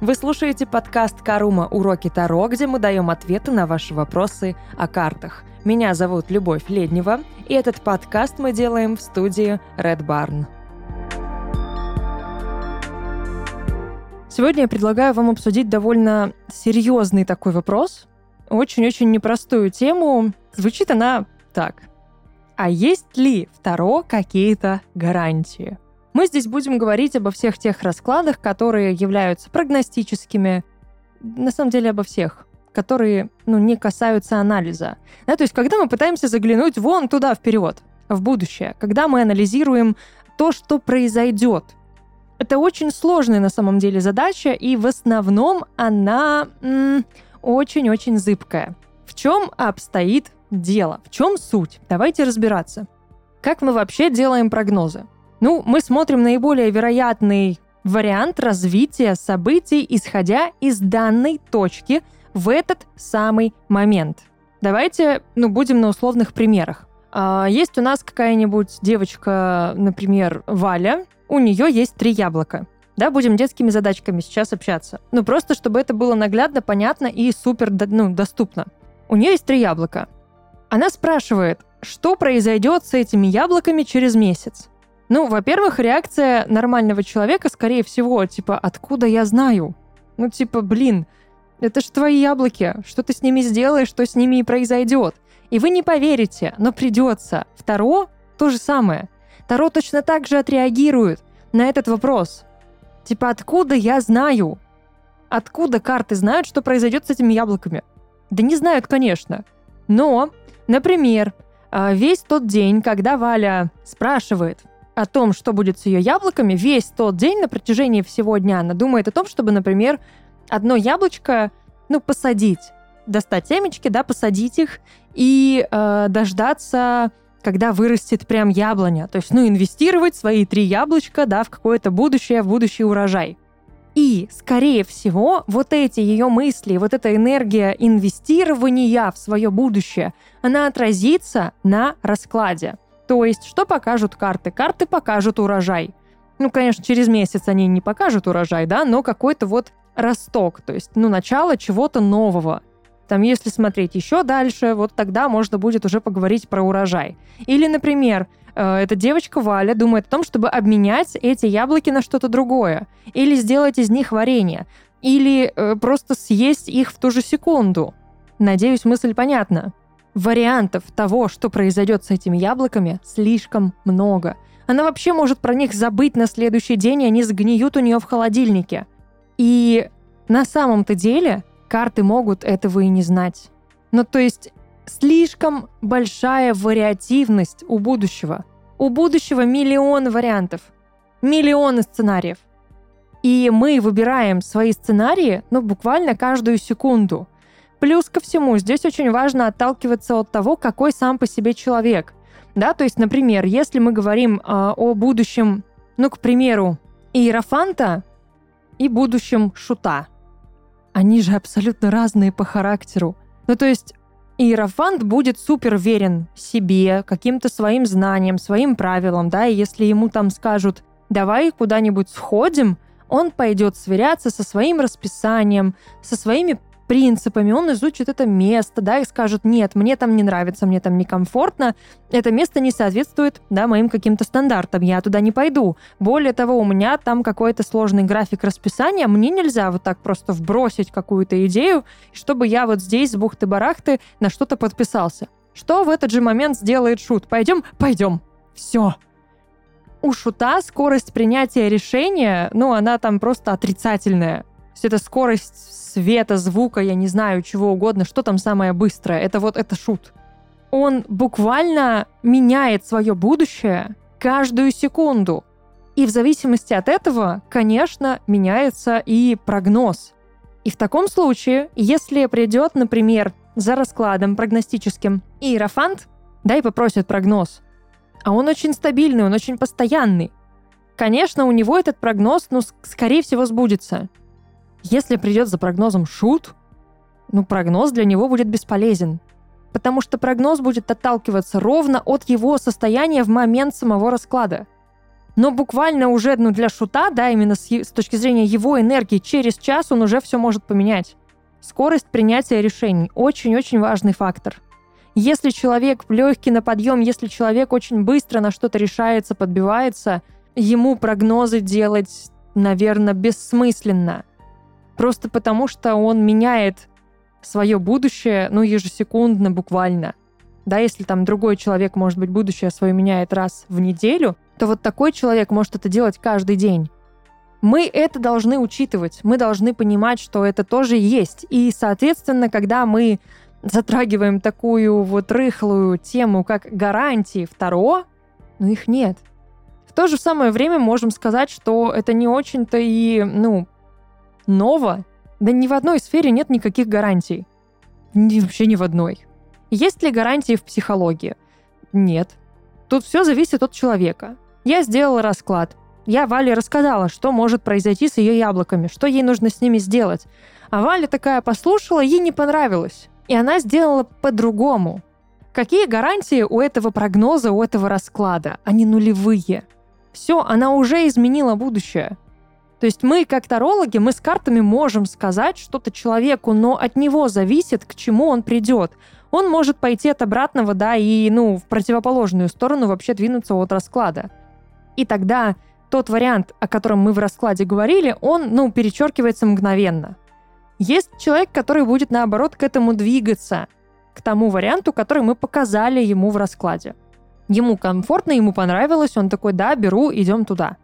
Вы слушаете подкаст «Карума. Уроки Таро», где мы даем ответы на ваши вопросы о картах. Меня зовут Любовь Леднева, и этот подкаст мы делаем в студии Red Barn. Сегодня я предлагаю вам обсудить довольно серьезный такой вопрос, очень-очень непростую тему. Звучит она так. А есть ли в Таро какие-то гарантии? Мы здесь будем говорить обо всех тех раскладах, которые являются прогностическими, на самом деле обо всех, которые ну, не касаются анализа. Да, то есть, когда мы пытаемся заглянуть вон туда вперед, в будущее, когда мы анализируем то, что произойдет. Это очень сложная на самом деле задача, и в основном она очень-очень зыбкая. В чем обстоит дело? В чем суть? Давайте разбираться. Как мы вообще делаем прогнозы? Ну, мы смотрим наиболее вероятный вариант развития событий, исходя из данной точки в этот самый момент. Давайте, ну, будем на условных примерах. А, есть у нас какая-нибудь девочка, например, Валя, у нее есть три яблока. Да, будем детскими задачками сейчас общаться. Ну, просто чтобы это было наглядно, понятно и супер ну, доступно. У нее есть три яблока. Она спрашивает, что произойдет с этими яблоками через месяц. Ну, во-первых, реакция нормального человека, скорее всего, типа, откуда я знаю? Ну, типа, блин, это ж твои яблоки, что ты с ними сделаешь, что с ними и произойдет. И вы не поверите, но придется. Второ то же самое. Таро точно так же отреагирует на этот вопрос. Типа, откуда я знаю? Откуда карты знают, что произойдет с этими яблоками? Да не знают, конечно. Но, например, а, весь тот день, когда Валя спрашивает, о том, что будет с ее яблоками, весь тот день на протяжении всего дня она думает о том, чтобы, например, одно яблочко, ну, посадить, достать семечки, да, посадить их и э, дождаться, когда вырастет прям яблоня. То есть, ну, инвестировать свои три яблочка, да, в какое-то будущее, в будущий урожай. И, скорее всего, вот эти ее мысли, вот эта энергия инвестирования в свое будущее, она отразится на раскладе. То есть, что покажут карты? Карты покажут урожай. Ну, конечно, через месяц они не покажут урожай, да, но какой-то вот росток, то есть, ну, начало чего-то нового. Там, если смотреть еще дальше, вот тогда можно будет уже поговорить про урожай. Или, например, э, эта девочка Валя думает о том, чтобы обменять эти яблоки на что-то другое. Или сделать из них варенье. Или э, просто съесть их в ту же секунду. Надеюсь, мысль понятна. Вариантов того, что произойдет с этими яблоками, слишком много. Она вообще может про них забыть на следующий день, и они сгниют у нее в холодильнике. И на самом-то деле карты могут этого и не знать. Ну, то есть слишком большая вариативность у будущего. У будущего миллион вариантов, миллионы сценариев. И мы выбираем свои сценарии, ну, буквально каждую секунду – Плюс ко всему, здесь очень важно отталкиваться от того, какой сам по себе человек. Да, то есть, например, если мы говорим э, о будущем, ну, к примеру, Иерофанта и будущем Шута, они же абсолютно разные по характеру. Ну, то есть, Иерофант будет супер верен себе, каким-то своим знаниям, своим правилам, да, и если ему там скажут, давай куда-нибудь сходим, он пойдет сверяться со своим расписанием, со своими принципами, он изучит это место, да, и скажет, нет, мне там не нравится, мне там некомфортно, это место не соответствует, да, моим каким-то стандартам, я туда не пойду. Более того, у меня там какой-то сложный график расписания, мне нельзя вот так просто вбросить какую-то идею, чтобы я вот здесь с бухты-барахты на что-то подписался. Что в этот же момент сделает шут? Пойдем? Пойдем. Все. У шута скорость принятия решения, ну, она там просто отрицательная. Есть это скорость света, звука, я не знаю, чего угодно, что там самое быстрое. Это вот это шут. Он буквально меняет свое будущее каждую секунду. И в зависимости от этого, конечно, меняется и прогноз. И в таком случае, если придет, например, за раскладом прогностическим Иерофант, да, и попросит прогноз, а он очень стабильный, он очень постоянный, конечно, у него этот прогноз, ну, скорее всего, сбудется. Если придет за прогнозом шут, ну, прогноз для него будет бесполезен. Потому что прогноз будет отталкиваться ровно от его состояния в момент самого расклада. Но буквально уже ну, для шута, да, именно с, с точки зрения его энергии, через час он уже все может поменять. Скорость принятия решений – очень-очень важный фактор. Если человек легкий на подъем, если человек очень быстро на что-то решается, подбивается, ему прогнозы делать, наверное, бессмысленно. Просто потому, что он меняет свое будущее, ну, ежесекундно буквально. Да, если там другой человек, может быть, будущее свое меняет раз в неделю, то вот такой человек может это делать каждый день. Мы это должны учитывать, мы должны понимать, что это тоже есть. И, соответственно, когда мы затрагиваем такую вот рыхлую тему, как гарантии второго, ну их нет. В то же самое время можем сказать, что это не очень-то и, ну, ново. Да ни в одной сфере нет никаких гарантий. Ни, вообще ни в одной. Есть ли гарантии в психологии? Нет. Тут все зависит от человека. Я сделала расклад. Я Вале рассказала, что может произойти с ее яблоками, что ей нужно с ними сделать. А Валя такая послушала, ей не понравилось. И она сделала по-другому. Какие гарантии у этого прогноза, у этого расклада? Они нулевые. Все, она уже изменила будущее. То есть мы, как тарологи, мы с картами можем сказать что-то человеку, но от него зависит, к чему он придет. Он может пойти от обратного, да, и, ну, в противоположную сторону вообще двинуться от расклада. И тогда тот вариант, о котором мы в раскладе говорили, он, ну, перечеркивается мгновенно. Есть человек, который будет, наоборот, к этому двигаться, к тому варианту, который мы показали ему в раскладе. Ему комфортно, ему понравилось, он такой, да, беру, идем туда.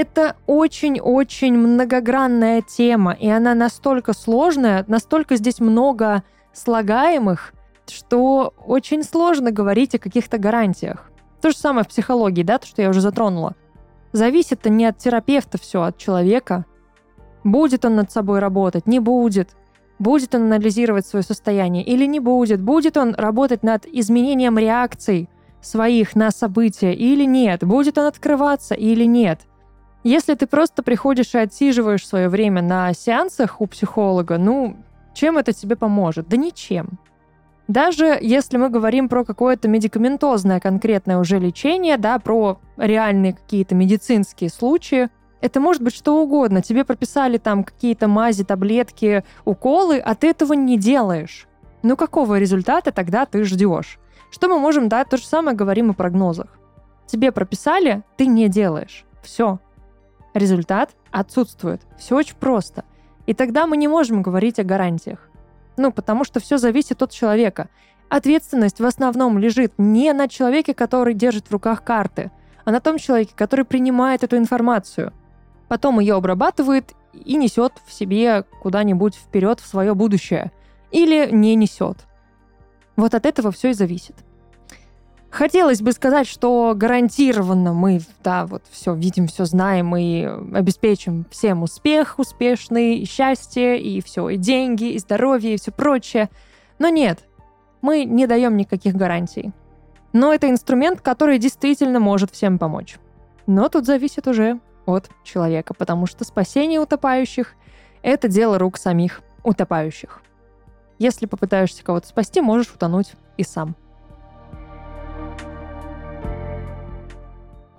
Это очень-очень многогранная тема, и она настолько сложная, настолько здесь много слагаемых, что очень сложно говорить о каких-то гарантиях. То же самое в психологии, да, то, что я уже затронула. Зависит-то не от терапевта все, а от человека. Будет он над собой работать, не будет. Будет он анализировать свое состояние или не будет. Будет он работать над изменением реакций своих на события или нет. Будет он открываться или нет. Если ты просто приходишь и отсиживаешь свое время на сеансах у психолога, ну, чем это тебе поможет? Да ничем. Даже если мы говорим про какое-то медикаментозное конкретное уже лечение, да, про реальные какие-то медицинские случаи, это может быть что угодно. Тебе прописали там какие-то мази, таблетки, уколы, а ты этого не делаешь. Ну какого результата тогда ты ждешь? Что мы можем, да, то же самое говорим о прогнозах. Тебе прописали, ты не делаешь. Все. Результат отсутствует. Все очень просто. И тогда мы не можем говорить о гарантиях. Ну, потому что все зависит от человека. Ответственность в основном лежит не на человеке, который держит в руках карты, а на том человеке, который принимает эту информацию. Потом ее обрабатывает и несет в себе куда-нибудь вперед в свое будущее. Или не несет. Вот от этого все и зависит. Хотелось бы сказать, что гарантированно мы, да, вот все видим, все знаем и обеспечим всем успех успешный, и счастье, и все, и деньги, и здоровье, и все прочее. Но нет, мы не даем никаких гарантий. Но это инструмент, который действительно может всем помочь. Но тут зависит уже от человека, потому что спасение утопающих — это дело рук самих утопающих. Если попытаешься кого-то спасти, можешь утонуть и сам.